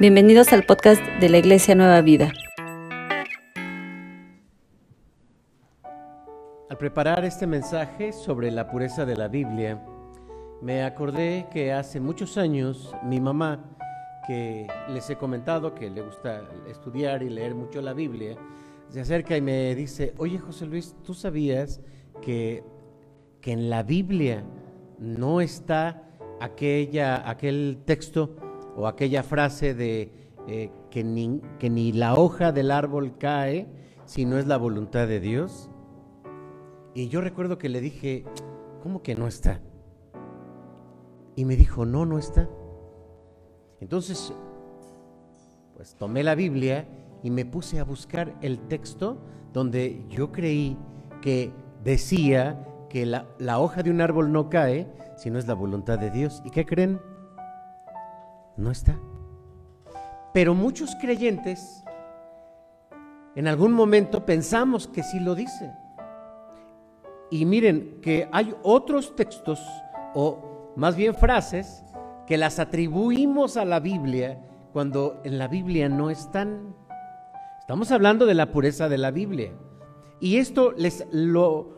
Bienvenidos al podcast de la Iglesia Nueva Vida. Al preparar este mensaje sobre la pureza de la Biblia, me acordé que hace muchos años mi mamá, que les he comentado que le gusta estudiar y leer mucho la Biblia, se acerca y me dice, oye José Luis, ¿tú sabías que, que en la Biblia no está aquella, aquel texto o aquella frase de eh, que, ni, que ni la hoja del árbol cae si no es la voluntad de Dios? Y yo recuerdo que le dije, ¿cómo que no está? Y me dijo, no, no está. Entonces, pues tomé la Biblia y me puse a buscar el texto donde yo creí que decía que la, la, hoja de un árbol no cae si no es la voluntad de Dios. ¿Y qué creen? No está. Pero muchos creyentes en algún momento pensamos que sí lo dice. Y miren que hay otros textos, o más bien frases, que las atribuimos a la Biblia cuando en la Biblia no están. Estamos hablando de la pureza de la Biblia. Y esto les lo,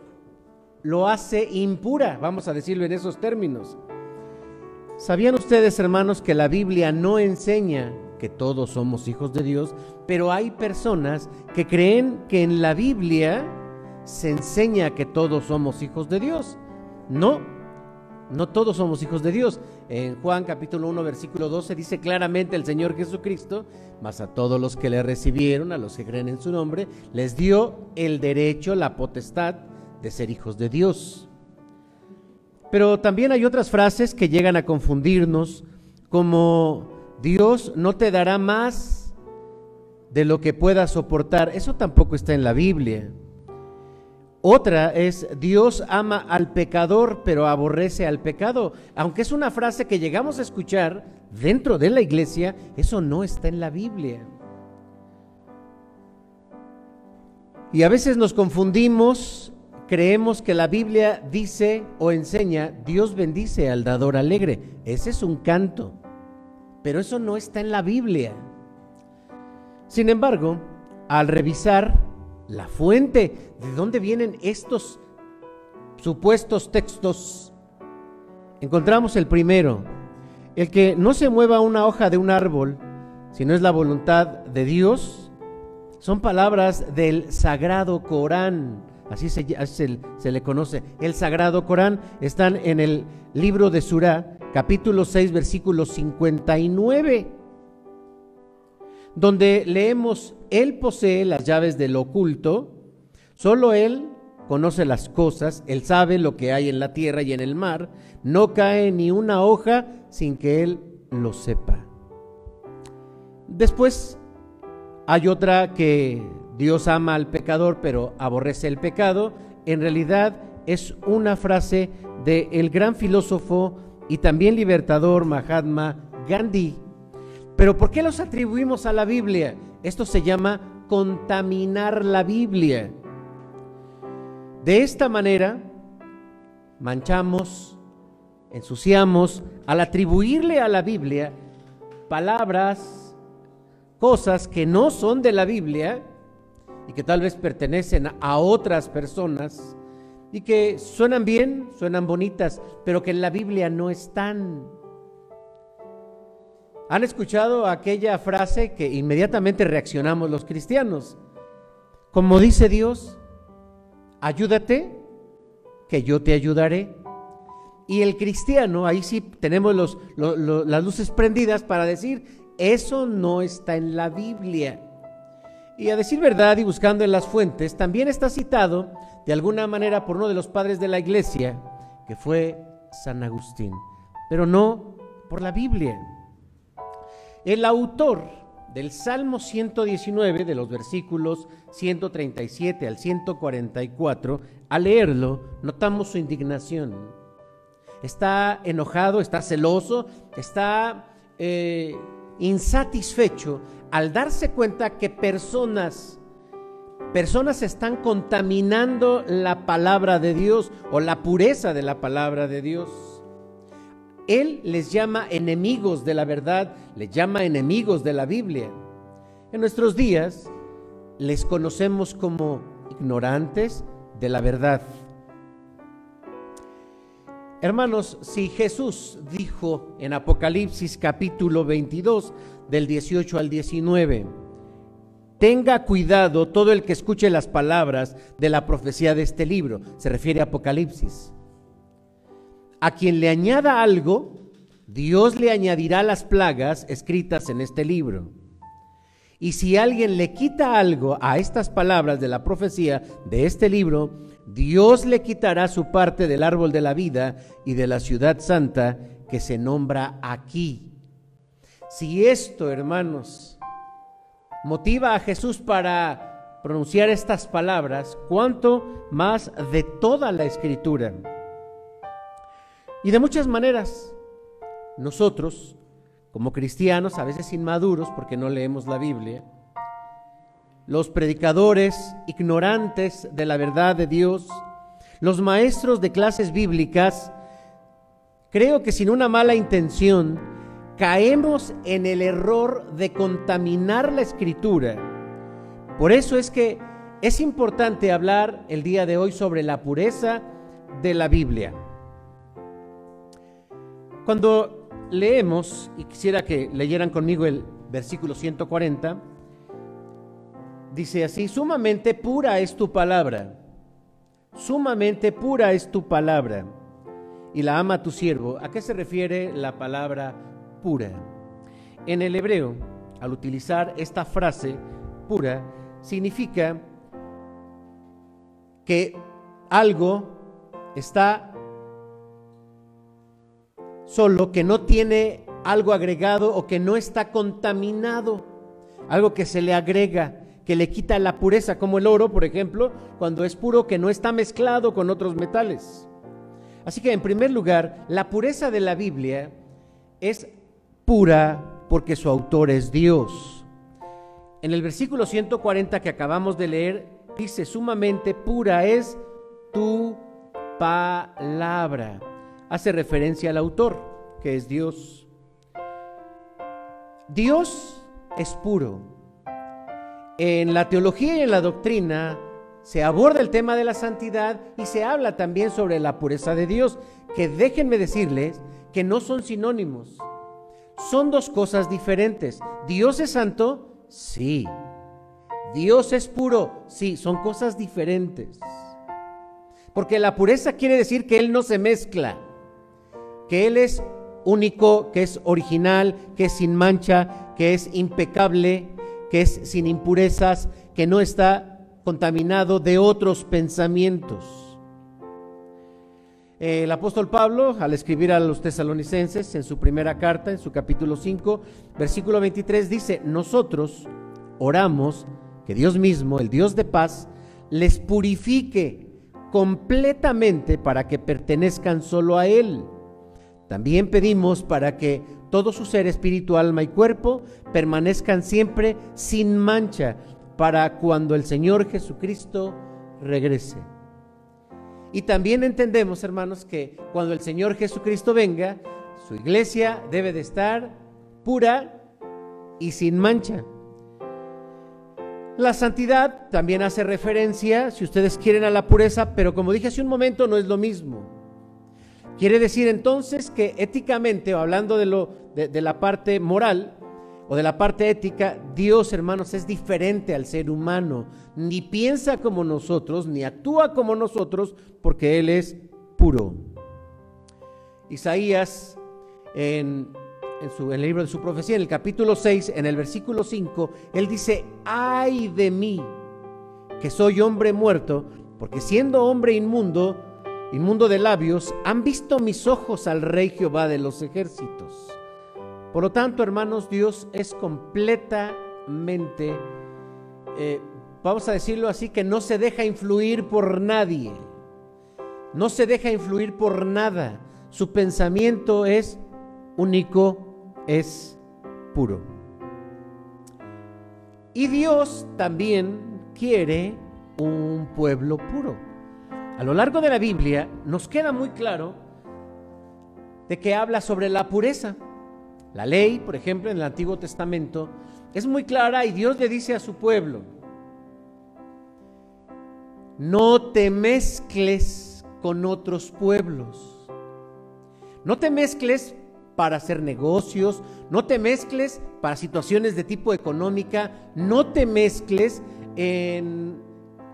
lo hace impura, vamos a decirlo en esos términos. ¿Sabían ustedes, hermanos, que la Biblia no enseña que todos somos hijos de Dios? Pero hay personas que creen que en la Biblia se enseña que todos somos hijos de Dios. No, no todos somos hijos de Dios. En Juan capítulo 1 versículo 12 dice claramente el Señor Jesucristo, mas a todos los que le recibieron, a los que creen en su nombre, les dio el derecho, la potestad de ser hijos de Dios. Pero también hay otras frases que llegan a confundirnos, como Dios no te dará más de lo que puedas soportar. Eso tampoco está en la Biblia. Otra es, Dios ama al pecador, pero aborrece al pecado. Aunque es una frase que llegamos a escuchar dentro de la iglesia, eso no está en la Biblia. Y a veces nos confundimos, creemos que la Biblia dice o enseña, Dios bendice al dador alegre. Ese es un canto, pero eso no está en la Biblia. Sin embargo, al revisar la fuente, de dónde vienen estos supuestos textos. Encontramos el primero, el que no se mueva una hoja de un árbol, si no es la voluntad de Dios, son palabras del Sagrado Corán, así se, le conoce. El Sagrado Corán están en el libro de Surah, capítulo 6, versículo 59 donde leemos, Él posee las llaves del oculto, solo Él conoce las cosas, Él sabe lo que hay en la tierra y en el mar, no cae ni una hoja sin que Él lo sepa. Después hay otra que Dios ama al pecador pero aborrece el pecado, en realidad es una frase del el gran filósofo y también libertador Mahatma Gandhi, pero ¿por qué los atribuimos a la Biblia? Esto se llama contaminar la Biblia. De esta manera, manchamos, ensuciamos, al atribuirle a la Biblia palabras, cosas que no son de la Biblia y que tal vez pertenecen a otras personas y que suenan bien, suenan bonitas, pero que en la Biblia no están. ¿Han escuchado aquella frase que inmediatamente reaccionamos los cristianos? Como dice Dios, ayúdate, que yo te ayudaré. Y el cristiano, ahí sí tenemos las luces prendidas para decir, eso no está en la Biblia. Y a decir verdad y buscando en las fuentes, también está citado de alguna manera por uno de los padres de la iglesia, que fue San Agustín, pero no por la Biblia. El autor del Salmo 119, de los versículos 137 al 144, al leerlo, notamos su indignación. Está enojado, está celoso, está eh, insatisfecho al darse cuenta que personas, personas están contaminando la palabra de Dios o la pureza de la palabra de Dios. Él les llama enemigos de la verdad, les llama enemigos de la Biblia. En nuestros días les conocemos como ignorantes de la verdad. Hermanos, si Jesús dijo en Apocalipsis capítulo 22 del 18 al 19, tenga cuidado todo el que escuche las palabras de la profecía de este libro, se refiere a Apocalipsis. A quien le añada algo, Dios le añadirá las plagas escritas en este libro. Y si alguien le quita algo a estas palabras de la profecía de este libro, Dios le quitará su parte del árbol de la vida y de la ciudad santa que se nombra aquí. Si esto, hermanos, motiva a Jesús para pronunciar estas palabras, ¿cuánto más de toda la escritura? Y de muchas maneras, nosotros, como cristianos, a veces inmaduros porque no leemos la Biblia, los predicadores ignorantes de la verdad de Dios, los maestros de clases bíblicas, creo que sin una mala intención, caemos en el error de contaminar la escritura. Por eso es que es importante hablar el día de hoy sobre la pureza de la Biblia. Cuando leemos, y quisiera que leyeran conmigo el versículo 140, dice así, sumamente pura es tu palabra, sumamente pura es tu palabra, y la ama tu siervo. ¿A qué se refiere la palabra pura? En el hebreo, al utilizar esta frase pura, significa que algo está solo, que no tiene algo agregado o que no está contaminado, algo que se le agrega que le quita la pureza, como el oro, por ejemplo, cuando es puro que no está mezclado con otros metales. Así que en primer lugar, la pureza de la Biblia es pura porque su autor es Dios. En el versículo 140 que acabamos de leer, dice, sumamente pura es tu palabra. Hace referencia al autor, que es Dios. Dios es puro. En la teología y en la doctrina se aborda el tema de la santidad y se habla también sobre la pureza de Dios, que déjenme decirles que no son sinónimos. Son dos cosas diferentes. ¿Dios es santo? Sí. ¿Dios es puro? Sí, son cosas diferentes. Porque la pureza quiere decir que Él no se mezcla, que Él es único, que es original, que es sin mancha, que es impecable, que es sin impurezas, que no está contaminado de otros pensamientos. El apóstol Pablo, al escribir a los tesalonicenses en su primera carta, en su capítulo 5, versículo 23, dice, nosotros oramos que Dios mismo, el Dios de paz, les purifique completamente para que pertenezcan solo a Él. También pedimos para que todo su ser, espíritu, alma y cuerpo permanezcan siempre sin mancha para cuando el Señor Jesucristo regrese. Y también entendemos, hermanos, que cuando el Señor Jesucristo venga, su iglesia debe de estar pura y sin mancha. La santidad también hace referencia, si ustedes quieren, a la pureza, pero como dije hace un momento, no es lo mismo. Quiere decir entonces que éticamente, o hablando de, la parte moral o de la parte ética, Dios, hermanos, es diferente al ser humano. Ni piensa como nosotros, ni actúa como nosotros, porque Él es puro. Isaías, en, en el libro de su profecía, en el capítulo 6, en el versículo 5, Él dice, ay de mí, que soy hombre muerto, porque siendo hombre inmundo, inmundo de labios, han visto mis ojos al Rey Jehová de los ejércitos. Por lo tanto, hermanos, Dios es completamente, eh, vamos a decirlo así, que no se deja influir por nadie. No se deja influir por nada. Su pensamiento es único, es puro. Y Dios también quiere un pueblo puro. A lo largo de la Biblia nos queda muy claro de que habla sobre la pureza. La ley, por ejemplo, en el Antiguo Testamento, es muy clara y Dios le dice a su pueblo, no te mezcles con otros pueblos. No te mezcles para hacer negocios, no te mezcles para situaciones de tipo económica, no te mezcles en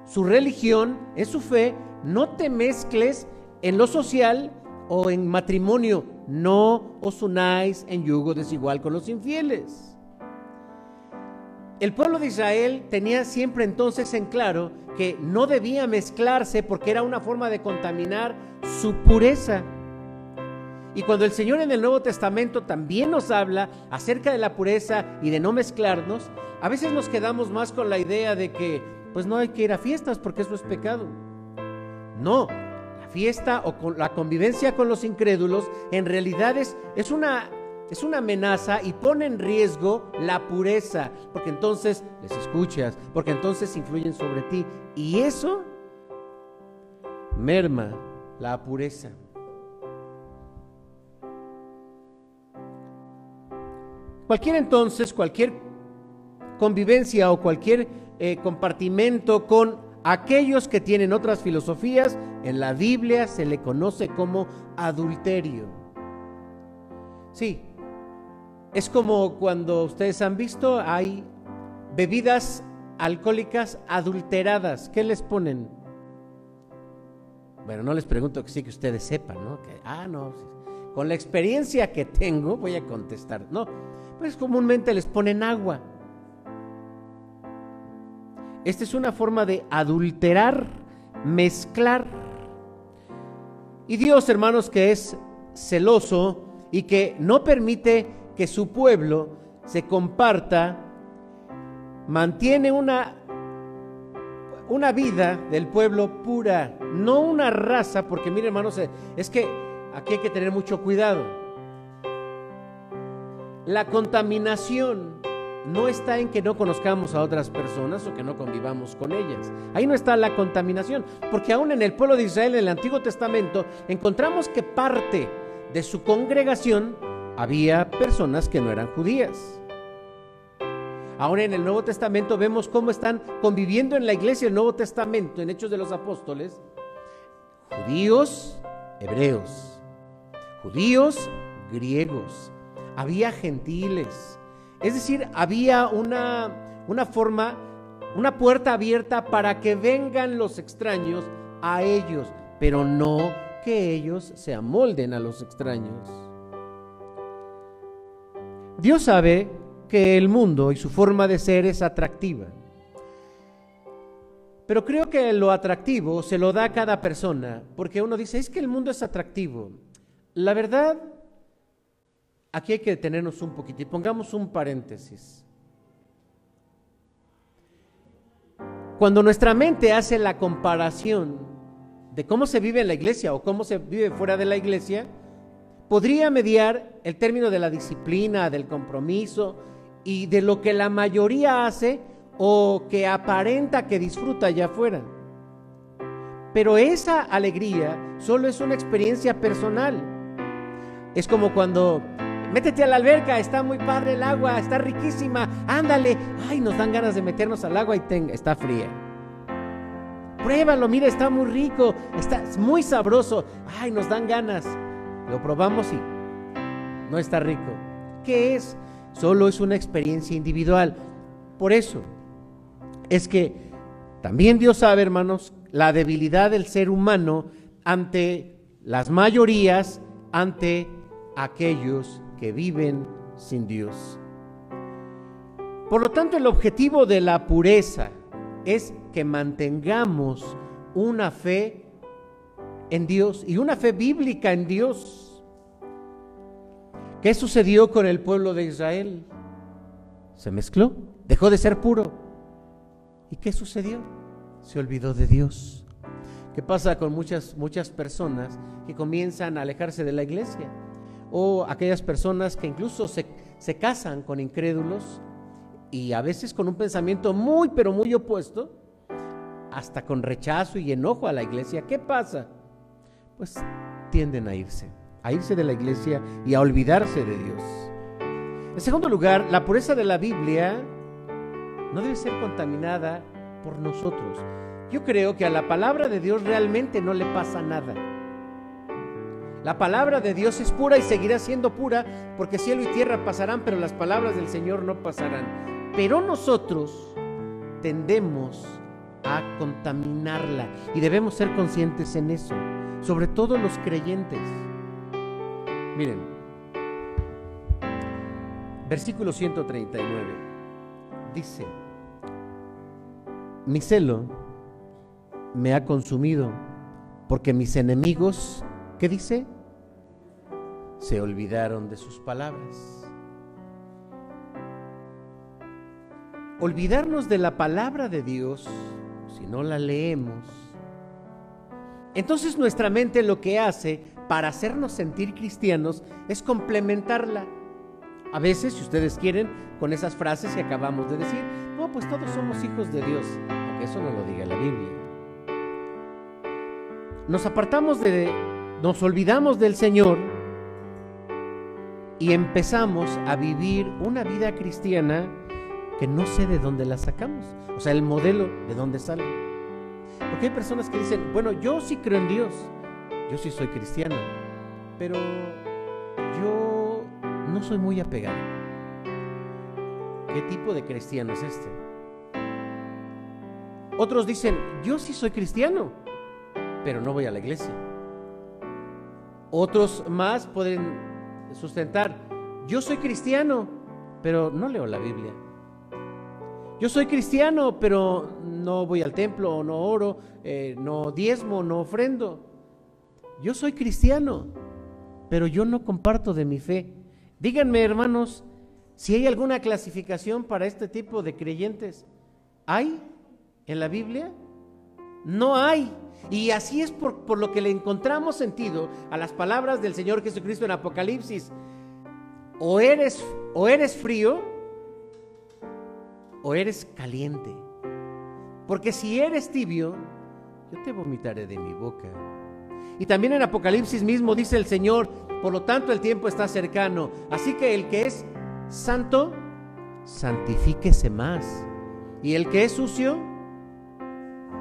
su religión, en su fe, no te mezcles en lo social o en matrimonio, no os unáis en yugo desigual con los infieles. El pueblo de Israel tenía siempre entonces en claro que no debía mezclarse porque era una forma de contaminar su pureza. Y cuando el Señor en el Nuevo Testamento también nos habla acerca de la pureza y de no mezclarnos, a veces nos quedamos más con la idea de que pues no hay que ir a fiestas porque eso es pecado. No, la fiesta o la convivencia con los incrédulos en realidad es, es una amenaza y pone en riesgo la pureza, porque entonces les escuchas, porque entonces influyen sobre ti. Y eso merma la pureza. Cualquier entonces, cualquier convivencia o cualquier eh, compartimento con aquellos que tienen otras filosofías, en la Biblia se le conoce como adulterio. Sí, es como cuando ustedes han visto, hay bebidas alcohólicas adulteradas. ¿Qué les ponen? Bueno, no les pregunto que sí que ustedes sepan, ¿no? Que, ah, no. Con la experiencia que tengo, voy a contestar. No, pues comúnmente les ponen agua. Esta es una forma de adulterar, mezclar. Y Dios, hermanos, que es celoso y que no permite que su pueblo se comparta, mantiene una, una vida del pueblo pura, no una raza, porque mire hermanos, es que aquí hay que tener mucho cuidado. La contaminación no está en que no conozcamos a otras personas o que no convivamos con ellas. Ahí no está la contaminación, porque aún en el pueblo de Israel, en el Antiguo Testamento, encontramos que parte de su congregación había personas que no eran judías. Ahora en el Nuevo Testamento vemos cómo están conviviendo en la iglesia el Nuevo Testamento, en Hechos de los Apóstoles, judíos, hebreos, judíos, griegos, había gentiles, es decir, había una, una forma, una puerta abierta para que vengan los extraños a ellos, pero no que ellos se amolden a los extraños. Dios sabe que el mundo y su forma de ser es atractiva. Pero creo que lo atractivo se lo da a cada persona, porque uno dice, es que el mundo es atractivo. La verdad, aquí hay que detenernos un poquito y pongamos un paréntesis. Cuando nuestra mente hace la comparación de cómo se vive en la iglesia o cómo se vive fuera de la iglesia, podría mediar el término de la disciplina, del compromiso y de lo que la mayoría hace o que aparenta que disfruta allá afuera. Pero esa alegría solo es una experiencia personal. Es como cuando métete a la alberca, está muy padre el agua, está riquísima, ándale, ay, nos dan ganas de meternos al agua y está fría. Pruébalo, mira, está muy rico, está muy sabroso, ay, nos dan ganas. Lo probamos y no está rico. ¿Qué es? Solo es una experiencia individual. Por eso es que también Dios sabe, hermanos, la debilidad del ser humano ante las mayorías, ante aquellos que viven sin Dios. Por lo tanto, el objetivo de la pureza es que mantengamos una fe en Dios y una fe bíblica en Dios. ¿Qué sucedió con el pueblo de Israel? Se mezcló, dejó de ser puro. ¿Y qué sucedió? Se olvidó de Dios. ¿Qué pasa con muchas, muchas personas que comienzan a alejarse de la iglesia? O aquellas personas que incluso se, se casan con incrédulos y a veces con un pensamiento muy, pero muy opuesto, hasta con rechazo y enojo a la iglesia. ¿Qué pasa? pues tienden a irse, a irse de la iglesia y a olvidarse de Dios. En segundo lugar, la pureza de la Biblia no debe ser contaminada por nosotros. Yo creo que a la palabra de Dios realmente no le pasa nada. La palabra de Dios es pura y seguirá siendo pura porque cielo y tierra pasarán, pero las palabras del Señor no pasarán. Pero nosotros tendemos a contaminarla y debemos ser conscientes en eso, sobre todo los creyentes. Miren, versículo 139 dice, mi celo me ha consumido porque mis enemigos, ¿qué dice? Se olvidaron de sus palabras. Olvidarnos de la palabra de Dios, si no la leemos, entonces nuestra mente lo que hace para hacernos sentir cristianos es complementarla. A veces, si ustedes quieren, con esas frases que acabamos de decir, no, pues todos somos hijos de Dios, aunque eso no lo diga la Biblia. Nos apartamos de, nos olvidamos del Señor y empezamos a vivir una vida cristiana que no sé de dónde la sacamos, o sea, el modelo de dónde sale. Porque hay personas que dicen, bueno, yo sí creo en Dios, yo sí soy cristiano, pero yo no soy muy apegado. ¿Qué tipo de cristiano es este? Otros dicen, yo sí soy cristiano, pero no voy a la iglesia. Otros más pueden sustentar, yo soy cristiano, pero no leo la Biblia. Yo soy cristiano, pero no voy al templo, no oro, eh, no diezmo, no ofrendo. Yo soy cristiano, pero yo no comparto de mi fe. Díganme, hermanos, si hay alguna clasificación para este tipo de creyentes. ¿Hay en la Biblia? No hay. Y así es por, por, lo que le encontramos sentido a las palabras del Señor Jesucristo en Apocalipsis. O eres, o eres frío o eres caliente. Porque si eres tibio, yo te vomitaré de mi boca. Y también en Apocalipsis mismo dice el Señor, por lo tanto el tiempo está cercano. Así que el que es santo, santifíquese más. Y el que es sucio,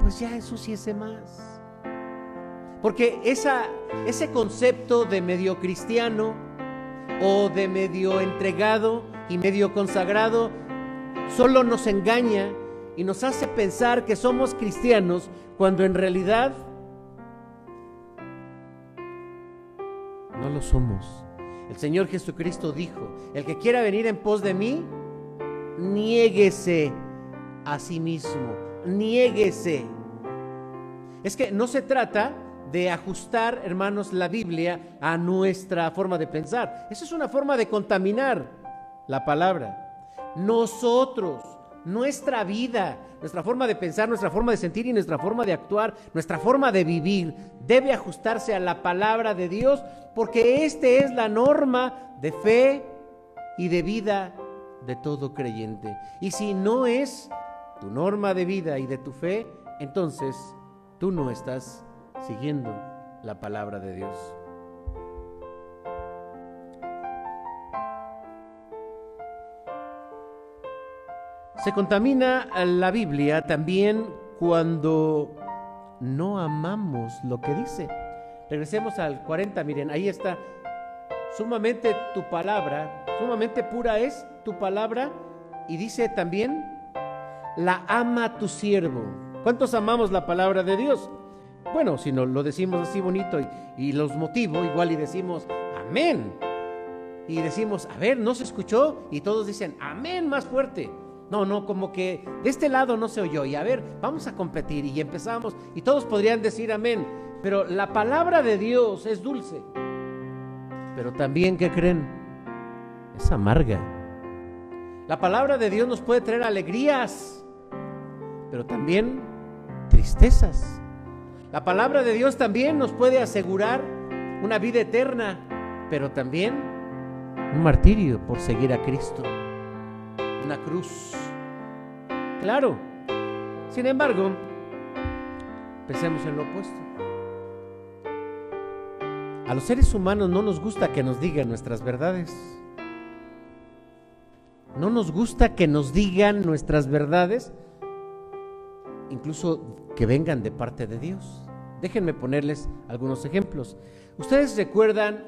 pues ya ensuciese más. Porque ese concepto de medio cristiano o de medio entregado y medio consagrado solo nos engaña y nos hace pensar que somos cristianos cuando en realidad no lo somos. El Señor Jesucristo dijo, el que quiera venir en pos de mí, niéguese a sí mismo, niéguese. Es que no se trata de ajustar, hermanos, la Biblia a nuestra forma de pensar. Eso es una forma de contaminar la palabra. Nosotros, nuestra vida, nuestra forma de pensar, nuestra forma de sentir y nuestra forma de actuar, nuestra forma de vivir, debe ajustarse a la palabra de Dios porque esta es la norma de fe y de vida de todo creyente. Y si no es tu norma de vida y de tu fe, entonces tú no estás siguiendo la palabra de Dios. Se contamina la Biblia también cuando no amamos lo que dice. Regresemos al 40, miren, ahí está. Sumamente tu palabra, sumamente pura es tu palabra y dice también, la ama tu siervo. ¿Cuántos amamos la palabra de Dios? Bueno, si no lo decimos así bonito y, y los motivo, igual y decimos, amén. Y decimos, a ver, no se escuchó y todos dicen, amén más fuerte. No, no, como que de este lado no se oyó. Y a ver, vamos a competir. Y empezamos. Y todos podrían decir amén. Pero la palabra de Dios es dulce. Pero también, ¿qué creen? Es amarga. La palabra de Dios nos puede traer alegrías. Pero también tristezas. La palabra de Dios también nos puede asegurar una vida eterna. Pero también un martirio por seguir a Cristo una cruz. Claro. Sin embargo, pensemos en lo opuesto. A los seres humanos no nos gusta que nos digan nuestras verdades. No nos gusta que nos digan nuestras verdades, incluso que vengan de parte de Dios. Déjenme ponerles algunos ejemplos. Ustedes recuerdan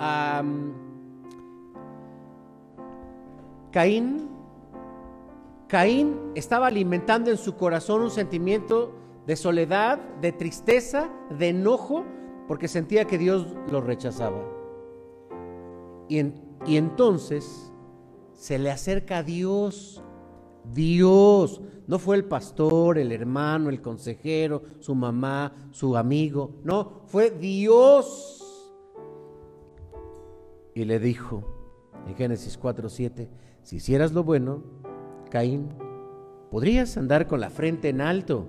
a mm, Caín. Caín estaba alimentando en su corazón un sentimiento de soledad, de tristeza, de enojo, porque sentía que Dios lo rechazaba. Y, y entonces se le acerca a Dios. Dios, no fue el pastor, el hermano, el consejero, su mamá, su amigo, no, fue Dios. Y le dijo en Génesis 4:7, si hicieras lo bueno, Caín, podrías andar con la frente en alto,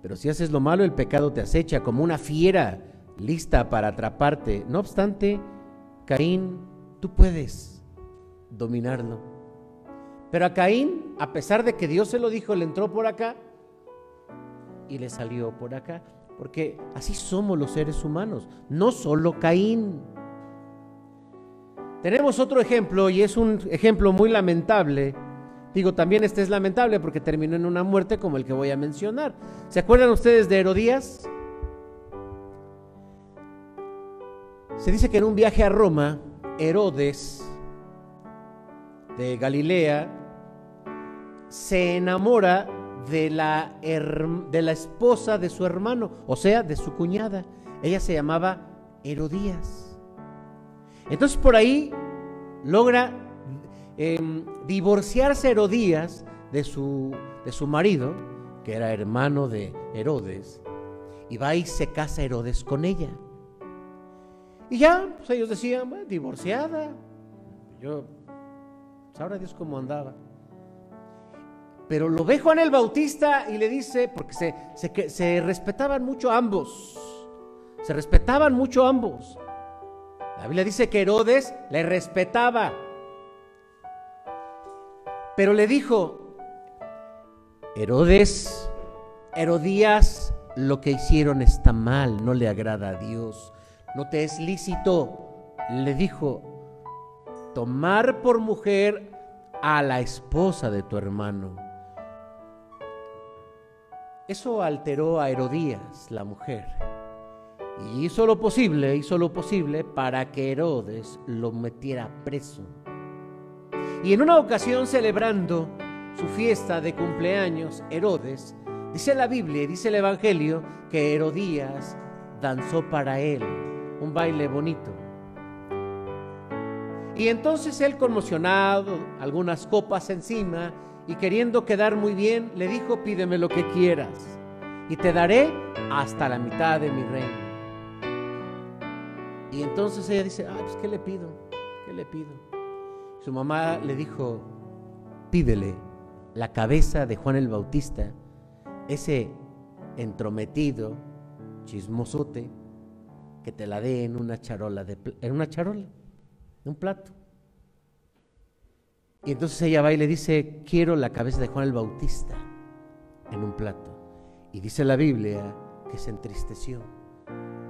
pero si haces lo malo, el pecado te acecha como una fiera lista para atraparte. No obstante, Caín, tú puedes dominarlo. Pero a Caín, a pesar de que Dios se lo dijo, le entró por acá y le salió por acá. Porque así somos los seres humanos, no solo Caín. Tenemos otro ejemplo y es un ejemplo muy lamentable. Digo, también este es lamentable porque terminó en una muerte como el que voy a mencionar. ¿Se acuerdan ustedes de Herodías? Se dice que en un viaje a Roma, Herodes de Galilea se enamora de la, de la esposa de su hermano, o sea, de su cuñada. Ella se llamaba Herodías. Entonces por ahí logra em, divorciarse Herodías de su, de su marido, que era hermano de Herodes, y va y se casa Herodes con ella. Y ya, pues ellos decían, divorciada. Yo, sabrá Dios cómo andaba. Pero lo ve Juan el Bautista y le dice, porque se, se, respetaban mucho ambos, se respetaban mucho ambos. La Biblia dice que Herodes le respetaba. Pero le dijo, Herodes, Herodías, lo que hicieron está mal, no le agrada a Dios no te es lícito, le dijo, tomar por mujer a la esposa de tu hermano. Eso alteró a Herodías, la mujer, y hizo lo posible, hizo lo posible para que Herodes lo metiera preso. Y en una ocasión celebrando su fiesta de cumpleaños, Herodes, dice la Biblia, dice el Evangelio, que Herodías danzó para él un baile bonito. Y entonces él conmocionado, algunas copas encima y queriendo quedar muy bien, le dijo, pídeme lo que quieras y te daré hasta la mitad de mi reino. Y entonces ella dice, ah, pues ¿qué le pido? ¿Qué le pido? Su mamá le dijo, pídele la cabeza de Juan el Bautista, ese entrometido, chismosote, que te la dé en una charola, de, en una charola, en un plato. Y entonces ella va y le dice, quiero la cabeza de Juan el Bautista en un plato. Y dice la Biblia que se entristeció.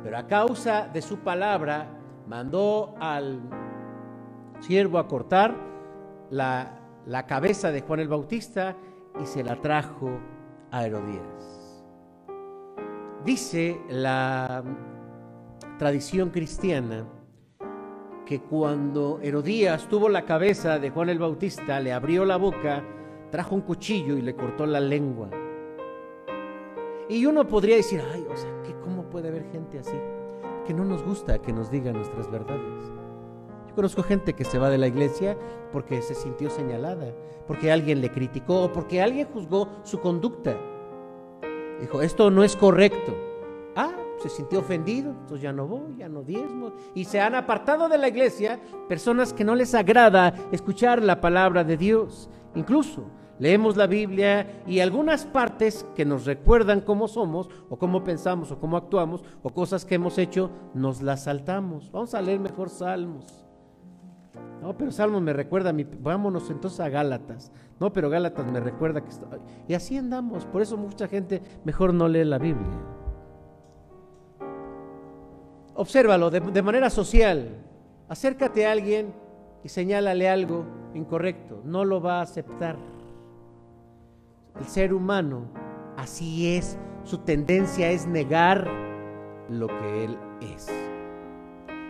Pero a causa de su palabra, mandó al siervo a cortar la, la cabeza de Juan el Bautista y se la trajo a Herodías. Dice la tradición cristiana que cuando Herodías tuvo la cabeza de Juan el Bautista, le abrió la boca, trajo un cuchillo y le cortó la lengua. Y uno podría decir, ay, o sea, ¿cómo puede haber gente así? Que no nos gusta que nos digan nuestras verdades. Yo conozco gente que se va de la iglesia porque se sintió señalada, porque alguien le criticó o porque alguien juzgó su conducta. Dijo, esto no es correcto se sintió ofendido, entonces ya no voy, ya no diezmo. Y se han apartado de la iglesia personas que no les agrada escuchar la palabra de Dios. Incluso leemos la Biblia y algunas partes que nos recuerdan cómo somos o cómo pensamos o cómo actuamos o cosas que hemos hecho, nos las saltamos. Vamos a leer mejor Salmos. No, pero Salmos me recuerda, mi, vámonos entonces a Gálatas. No, pero Gálatas me recuerda que. Y así andamos, por eso mucha gente mejor no lee la Biblia. Obsérvalo de, de manera social. Acércate a alguien y señálale algo incorrecto. No lo va a aceptar. El ser humano así es. Su tendencia es negar lo que él es.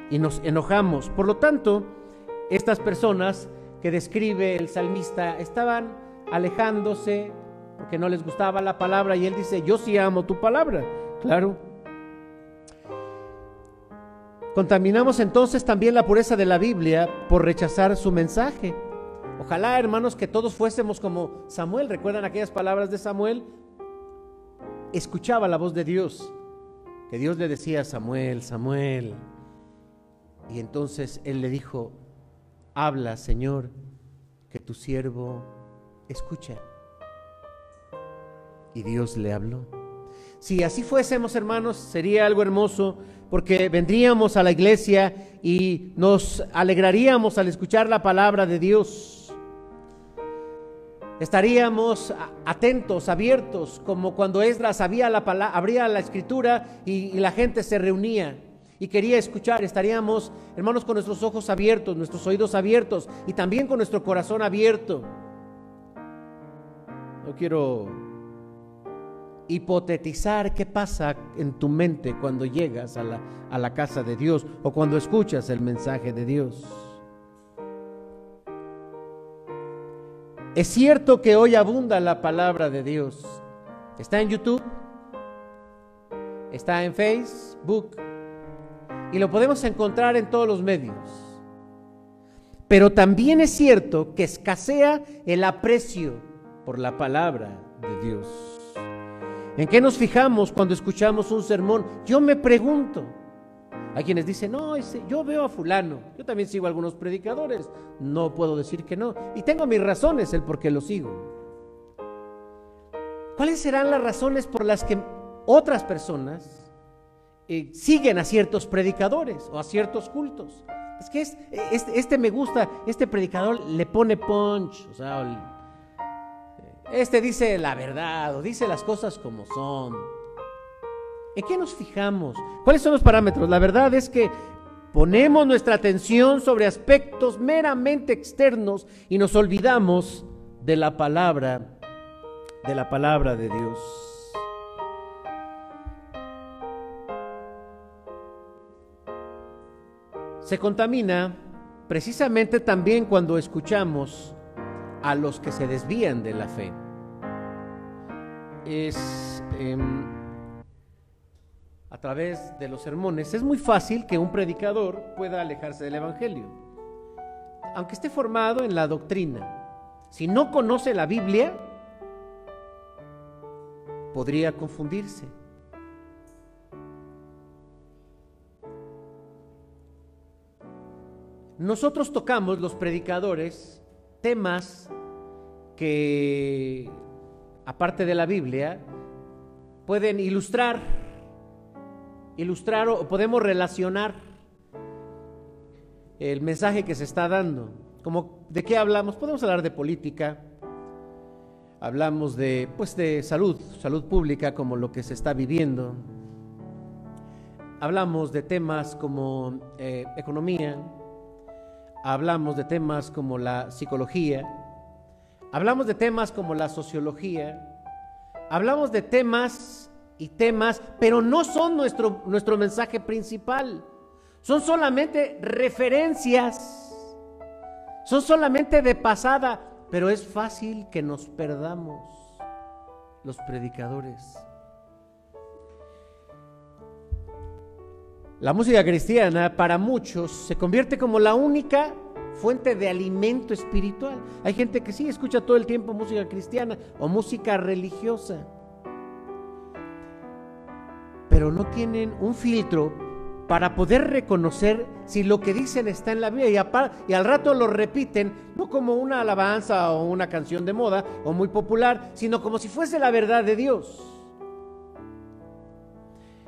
Y nos enojamos. Por lo tanto, estas personas que describe el salmista estaban alejándose porque no les gustaba la palabra y él dice, yo sí amo tu palabra. Claro. Contaminamos entonces también la pureza de la Biblia por rechazar su mensaje. Ojalá, hermanos, que todos fuésemos como Samuel. ¿Recuerdan aquellas palabras de Samuel? Escuchaba la voz de Dios, que Dios le decía, Samuel, Samuel. Y entonces él le dijo, habla, Señor, que tu siervo escucha. Y Dios le habló. Si así fuésemos, hermanos, sería algo hermoso, porque vendríamos a la iglesia y nos alegraríamos al escuchar la palabra de Dios. Estaríamos atentos, abiertos, como cuando Esdras abría la, abría la escritura y, y la gente se reunía y quería escuchar, estaríamos, hermanos, con nuestros ojos abiertos, nuestros oídos abiertos y también con nuestro corazón abierto. No quiero hipotetizar qué pasa en tu mente cuando llegas a la, a la casa de Dios o cuando escuchas el mensaje de Dios. Es cierto que hoy abunda la palabra de Dios. Está en YouTube, está en Facebook y lo podemos encontrar en todos los medios. Pero también es cierto que escasea el aprecio por la palabra de Dios. ¿En qué nos fijamos cuando escuchamos un sermón? Yo me pregunto, hay quienes dicen, no, yo veo a fulano, yo también sigo a algunos predicadores, no puedo decir que no, y tengo mis razones el por qué lo sigo. ¿Cuáles serán las razones por las que otras personas eh, siguen a ciertos predicadores o a ciertos cultos? Es que este, este, me gusta, este predicador le pone punch, o sea, este dice la verdad o dice las cosas como son. ¿En qué nos fijamos? ¿Cuáles son los parámetros? La verdad es que ponemos nuestra atención sobre aspectos meramente externos y nos olvidamos de la palabra, de la palabra de Dios. Se contamina precisamente también cuando escuchamos a los que se desvían de la fe. Es em, a través de los sermones, es muy fácil que un predicador pueda alejarse del Evangelio. Aunque esté formado en la doctrina, si no conoce la Biblia, podría confundirse. Nosotros tocamos, los predicadores, temas que, aparte de la Biblia, pueden ilustrar ilustrar o podemos relacionar el mensaje que se está dando. Como, ¿De qué hablamos? Podemos hablar de política, hablamos de, pues, de salud, salud pública como lo que se está viviendo. Hablamos de temas como eh, economía, hablamos de temas como la psicología, hablamos de temas como la sociología, hablamos de temas y temas, pero no son nuestro, nuestro mensaje principal. Son solamente referencias. Son solamente de pasada, pero es fácil que nos perdamos los predicadores. La música cristiana para muchos se convierte como la única fuente de alimento espiritual. Hay gente que sí escucha todo el tiempo música cristiana o música religiosa pero no tienen un filtro para poder reconocer si lo que dicen está en la Biblia y, al rato lo repiten, no como una alabanza o una canción de moda o muy popular, sino como si fuese la verdad de Dios.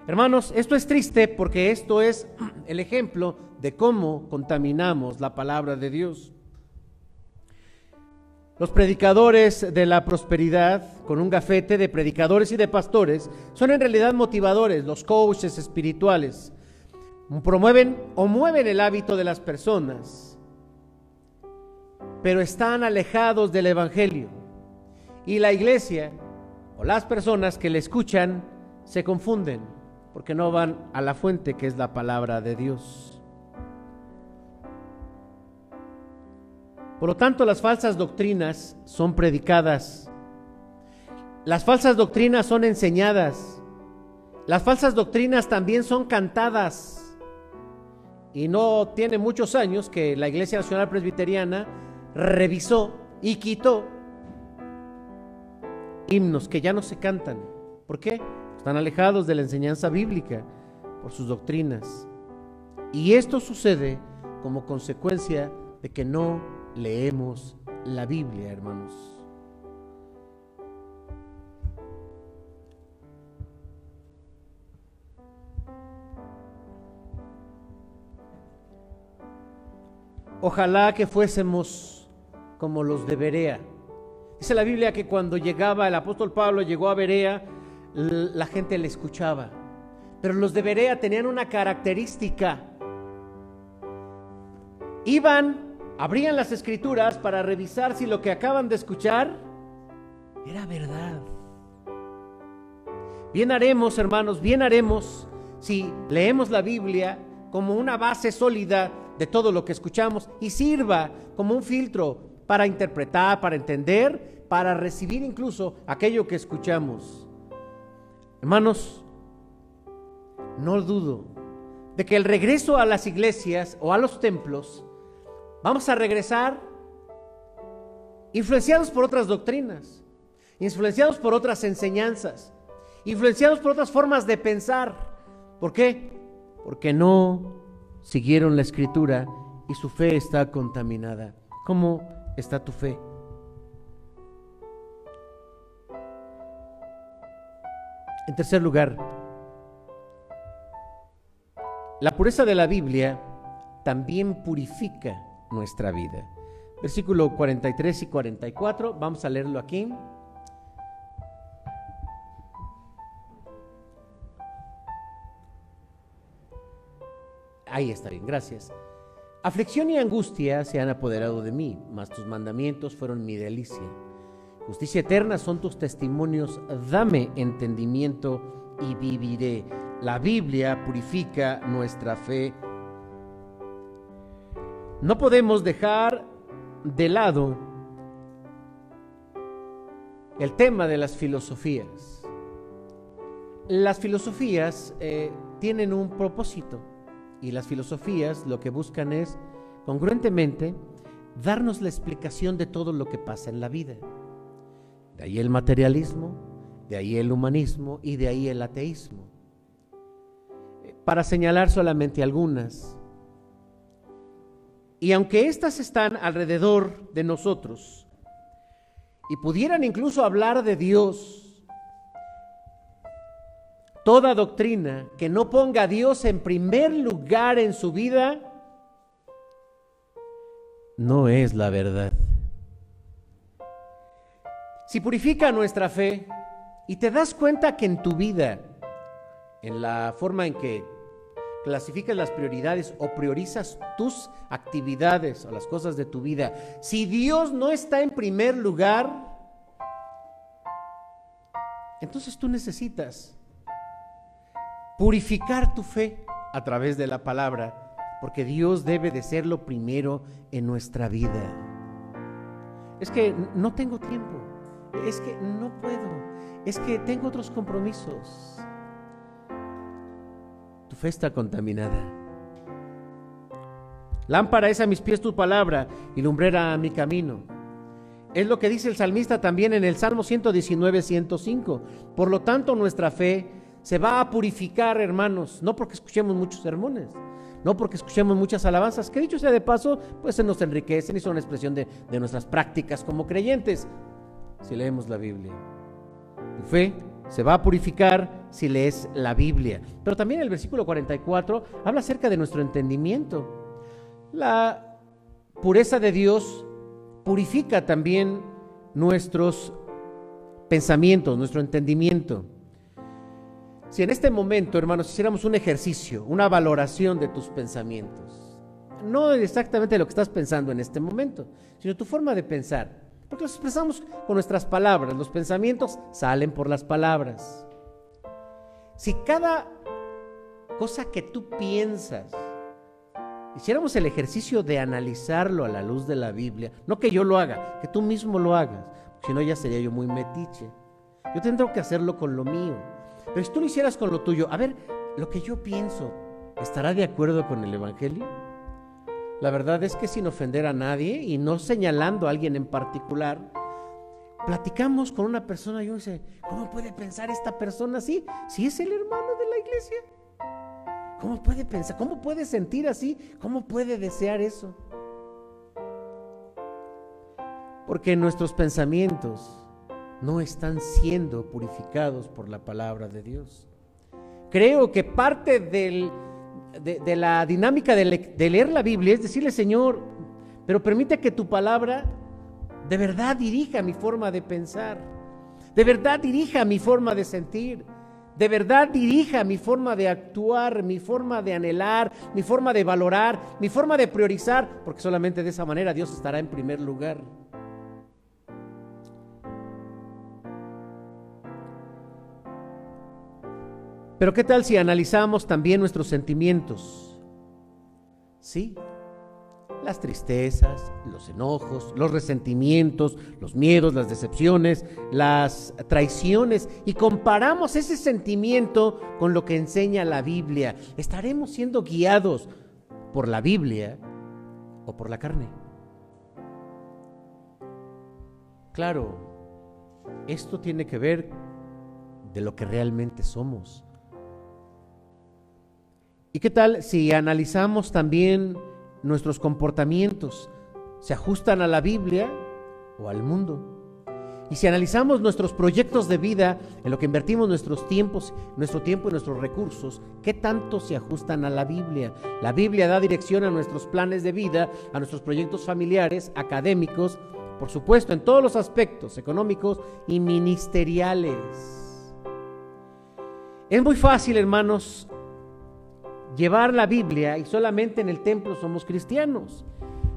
Hermanos, esto es triste porque esto es el ejemplo de cómo contaminamos la palabra de Dios. Los predicadores de la prosperidad, con un gafete de predicadores y de pastores, son en realidad motivadores, los coaches espirituales. promueven o mueven el hábito de las personas, pero están alejados del Evangelio. Y la iglesia o las personas que le escuchan se confunden porque no van a la fuente que es la palabra de Dios. Por lo tanto, las falsas doctrinas son predicadas. Las falsas doctrinas son enseñadas. Las falsas doctrinas también son cantadas. Y no tiene muchos años que la Iglesia Nacional Presbiteriana revisó y quitó himnos que ya no se cantan. ¿Por qué? Están alejados de la enseñanza bíblica por sus doctrinas. Y esto sucede como consecuencia de que no leemos la Biblia, hermanos. Ojalá que fuésemos como los de Berea. Dice la Biblia que cuando llegaba el apóstol Pablo, llegó a Berea, la gente le escuchaba. Pero los de Berea tenían una característica. Iban, abrían las escrituras para revisar si lo que acaban de escuchar era verdad. Bien haremos, hermanos, bien haremos si leemos la Biblia como una base sólida de todo lo que escuchamos y sirva como un filtro para interpretar, para entender, para recibir incluso aquello que escuchamos. Hermanos, no dudo de que el regreso a las iglesias o a los templos, vamos a regresar influenciados por otras doctrinas, influenciados por otras enseñanzas, influenciados por otras formas de pensar. ¿Por qué? Porque no siguieron la escritura y su fe está contaminada. ¿Cómo está tu fe? En tercer lugar, la pureza de la Biblia también purifica nuestra vida. Versículo 43 y 44, vamos a leerlo aquí. Ahí está bien, gracias. Aflicción y angustia se han apoderado de mí, mas tus mandamientos fueron mi delicia. Justicia eterna son tus testimonios, dame entendimiento y viviré. La Biblia purifica nuestra fe. No podemos dejar de lado el tema de las filosofías. Las filosofías eh, tienen un propósito y las filosofías lo que buscan es, congruentemente, darnos la explicación de todo lo que pasa en la vida. De ahí el materialismo, de ahí el humanismo y de ahí el ateísmo. Para señalar solamente algunas. Y aunque éstas están alrededor de nosotros y pudieran incluso hablar de Dios, Toda doctrina que no ponga a Dios en primer lugar en su vida no es la verdad. Si purifica nuestra fe y te das cuenta que en tu vida, en la forma en que clasificas las prioridades o priorizas tus actividades o las cosas de tu vida, si Dios no está en primer lugar, entonces tú necesitas purificar tu fe a través de la palabra, porque Dios debe de ser lo primero en nuestra vida. Es que no tengo tiempo, es que no puedo, es que tengo otros compromisos. Tu fe está contaminada. Lámpara es a mis pies tu palabra y lumbrera a mi camino. Es lo que dice el salmista también en el Salmo 119, 105. Por lo tanto, nuestra fe se va a purificar, hermanos, no porque escuchemos muchos sermones, no porque escuchemos muchas alabanzas, que dicho sea de paso, pues se nos enriquecen y son expresión de, de nuestras prácticas como creyentes, si leemos la Biblia. Tu fe se va a purificar si lees la Biblia. Pero también el versículo 44 habla acerca de nuestro entendimiento. La pureza de Dios purifica también nuestros pensamientos, nuestro entendimiento. Si en este momento, hermanos, hiciéramos un ejercicio, una valoración de tus pensamientos, no exactamente lo que estás pensando en este momento, sino tu forma de pensar, porque los expresamos con nuestras palabras, los pensamientos salen por las palabras. Si cada cosa que tú piensas, hiciéramos el ejercicio de analizarlo a la luz de la Biblia, no que yo lo haga, que tú mismo lo hagas, si no ya sería yo muy metiche. Yo tendré que hacerlo con lo mío. Pero si tú lo hicieras con lo tuyo, a ver, lo que yo pienso, ¿estará de acuerdo con el Evangelio? La verdad es que sin ofender a nadie y no señalando a alguien en particular, platicamos con una persona y uno dice, ¿cómo puede pensar esta persona así? Si es el hermano de la iglesia. ¿Cómo puede pensar? ¿Cómo puede sentir así? ¿Cómo puede desear eso? Porque nuestros pensamientos no están siendo purificados por la palabra de Dios. Creo que parte de, la dinámica de, de leer la Biblia es decirle, Señor, pero permite que tu palabra de verdad dirija mi forma de pensar, de verdad dirija mi forma de sentir, de verdad dirija mi forma de actuar, mi forma de anhelar, mi forma de valorar, mi forma de priorizar, porque solamente de esa manera Dios estará en primer lugar. Pero ¿qué tal si analizamos también nuestros sentimientos? Sí, las tristezas, los enojos, los resentimientos, los miedos, las decepciones, las traiciones y comparamos ese sentimiento con lo que enseña la Biblia. ¿Estaremos siendo guiados por la Biblia o por la carne? Claro, esto tiene que ver de lo que realmente somos. ¿Y qué tal si analizamos también nuestros comportamientos? ¿Se ajustan a la Biblia o al mundo? Y si analizamos nuestros proyectos de vida, en lo que invertimos nuestros tiempos, nuestro tiempo y nuestros recursos, ¿qué tanto se ajustan a la Biblia? La Biblia da dirección a nuestros planes de vida, a nuestros proyectos familiares, académicos, por supuesto, en todos los aspectos económicos y ministeriales. Es muy fácil, hermanos, llevar la Biblia y solamente en el templo somos cristianos.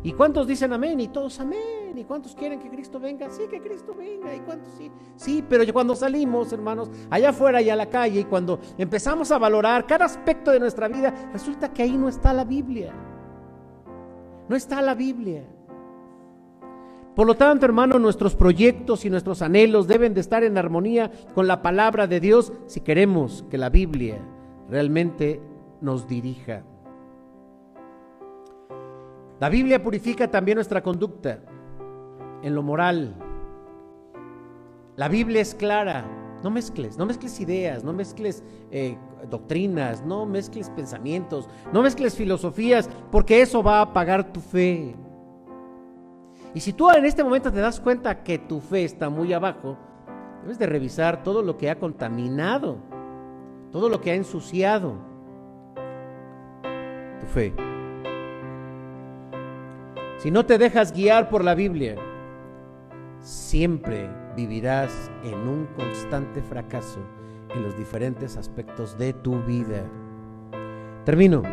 ¿Y cuántos dicen amén? Y todos amén. ¿Y cuántos quieren que Cristo venga? Sí, que Cristo venga. ¿Y cuántos sí? Sí, pero cuando salimos, hermanos, allá afuera y a la calle, y cuando empezamos a valorar cada aspecto de nuestra vida, resulta que ahí no está la Biblia. No está la Biblia. Por lo tanto, hermano, nuestros proyectos y nuestros anhelos deben de estar en armonía con la palabra de Dios si queremos que la Biblia realmente nos dirija. La Biblia purifica también nuestra conducta en lo moral. La Biblia es clara. No mezcles, no mezcles ideas, no mezcles eh, doctrinas, no mezcles pensamientos, no mezcles filosofías, porque eso va a apagar tu fe. Y si tú en este momento te das cuenta que tu fe está muy abajo, debes de revisar todo lo que ha contaminado, todo lo que ha ensuciado fe. Si no te dejas guiar por la Biblia, siempre vivirás en un constante fracaso en los diferentes aspectos de tu vida. Termino.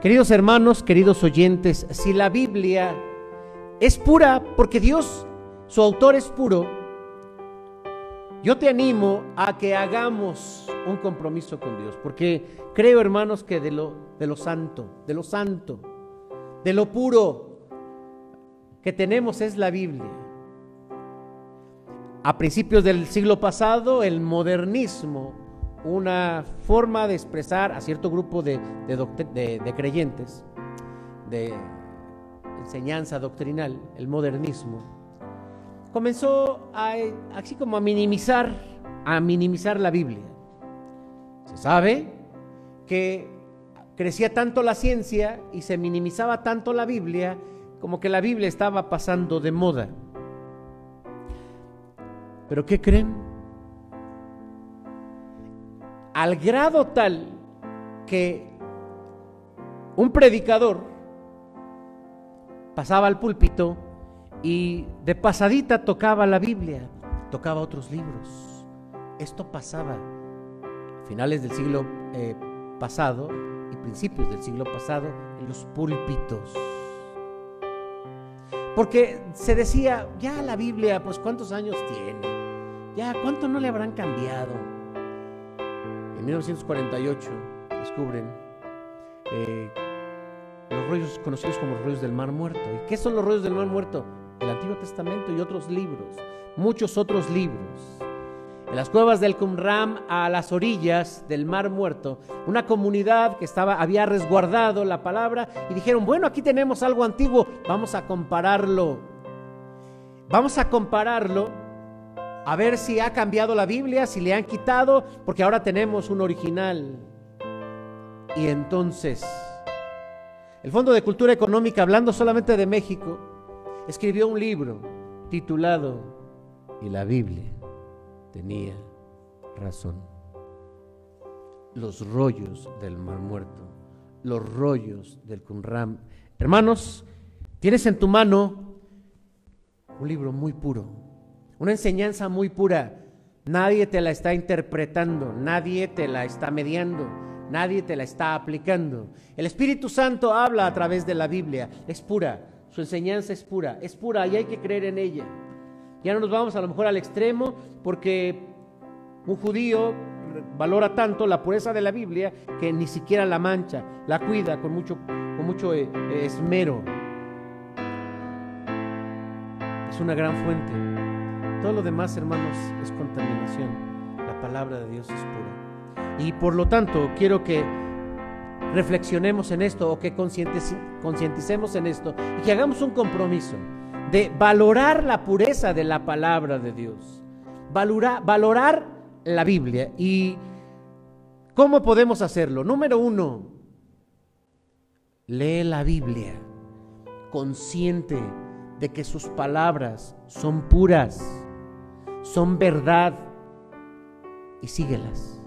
Queridos hermanos, queridos oyentes, si la Biblia es pura porque Dios, su autor es puro, yo te animo a que hagamos un compromiso con Dios, porque creo, hermanos, que de lo, santo, de lo santo, de lo puro que tenemos es la Biblia. A principios del siglo pasado, el modernismo, una forma de expresar a cierto grupo de creyentes, de enseñanza doctrinal, el modernismo, comenzó a, así como a minimizar, a minimizar la Biblia. Se sabe que crecía tanto la ciencia y se minimizaba tanto la Biblia como que la Biblia estaba pasando de moda. Pero ¿qué creen? Al grado tal que un predicador pasaba al púlpito y de pasadita tocaba la Biblia, tocaba otros libros. Esto pasaba finales del siglo eh, pasado y principios del siglo pasado en los púlpitos. Porque se decía, ya la Biblia, pues cuántos años tiene, ya cuánto no le habrán cambiado. En 1948 descubren eh, los rollos conocidos como los rollos del Mar Muerto. ¿Y qué son los rollos del Mar Muerto? El Antiguo Testamento y otros libros, muchos otros libros en las cuevas del Qumran a las orillas del Mar Muerto, una comunidad que estaba había resguardado la palabra y dijeron, "Bueno, aquí tenemos algo antiguo, vamos a compararlo. Vamos a compararlo a ver si ha cambiado la Biblia, si le han quitado, porque ahora tenemos un original." Y entonces el Fondo de Cultura Económica, hablando solamente de México, escribió un libro titulado Y la Biblia tenía razón. Los rollos del Mar Muerto, los rollos del Qumran. Hermanos, tienes en tu mano un libro muy puro, una enseñanza muy pura. Nadie te la está interpretando, nadie te la está mediando, nadie te la está aplicando. El Espíritu Santo habla a través de la Biblia, es pura, su enseñanza es pura, es pura y hay que creer en ella. Ya no nos vamos a lo mejor al extremo porque un judío valora tanto la pureza de la Biblia que ni siquiera la mancha, la cuida con mucho, con mucho eh, esmero. Es una gran fuente. Todo lo demás, hermanos, es contaminación. La palabra de Dios es pura. Y por lo tanto, quiero que reflexionemos en esto o que concienticemos en esto y que hagamos un compromiso de valorar la pureza de la palabra de Dios, valorar, valorar la Biblia. ¿Y cómo podemos hacerlo? Número uno, lee la Biblia consciente de que sus palabras son puras, son verdad y síguelas.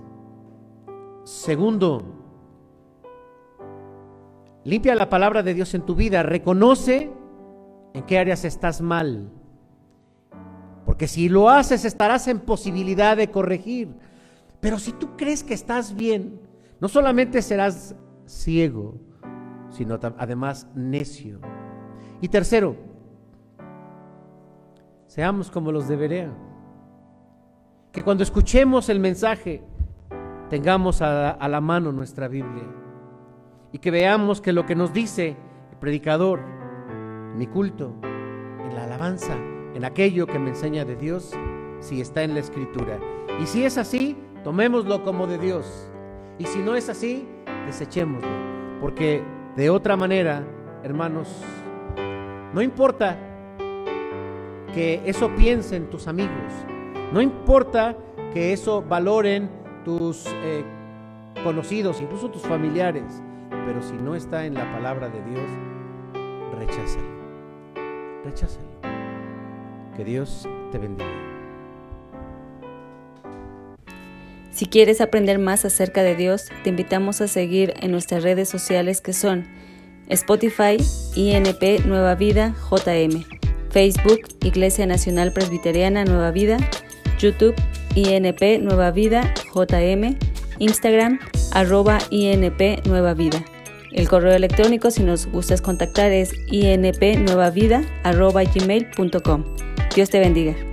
Segundo, limpia la palabra de Dios en tu vida, reconoce en qué áreas estás mal. Porque si lo haces estarás en posibilidad de corregir. Pero si tú crees que estás bien, no solamente serás ciego, sino además necio. Y tercero, seamos como los de. Que cuando escuchemos el mensaje, tengamos a la mano nuestra Biblia. Y que veamos que lo que nos dice el predicador, mi culto, en la alabanza, en aquello que me enseña de Dios, si está en la escritura. Y si es así, tomémoslo como de Dios. Y si no es así, desechémoslo. Porque de otra manera, hermanos, no importa que eso piensen tus amigos, no importa que eso valoren tus eh, conocidos, incluso tus familiares, pero si no está en la palabra de Dios, recházalo recházalo. Que Dios te bendiga. Si quieres aprender más acerca de Dios, te invitamos a seguir en nuestras redes sociales que son Spotify, INP Nueva Vida, JM, Facebook, Iglesia Nacional Presbiteriana Nueva Vida, YouTube, INP Nueva Vida, JM, Instagram, arroba INP Nueva Vida. El correo electrónico, si nos gustas contactar, es inpnuevavida.gmail.com. Dios te bendiga.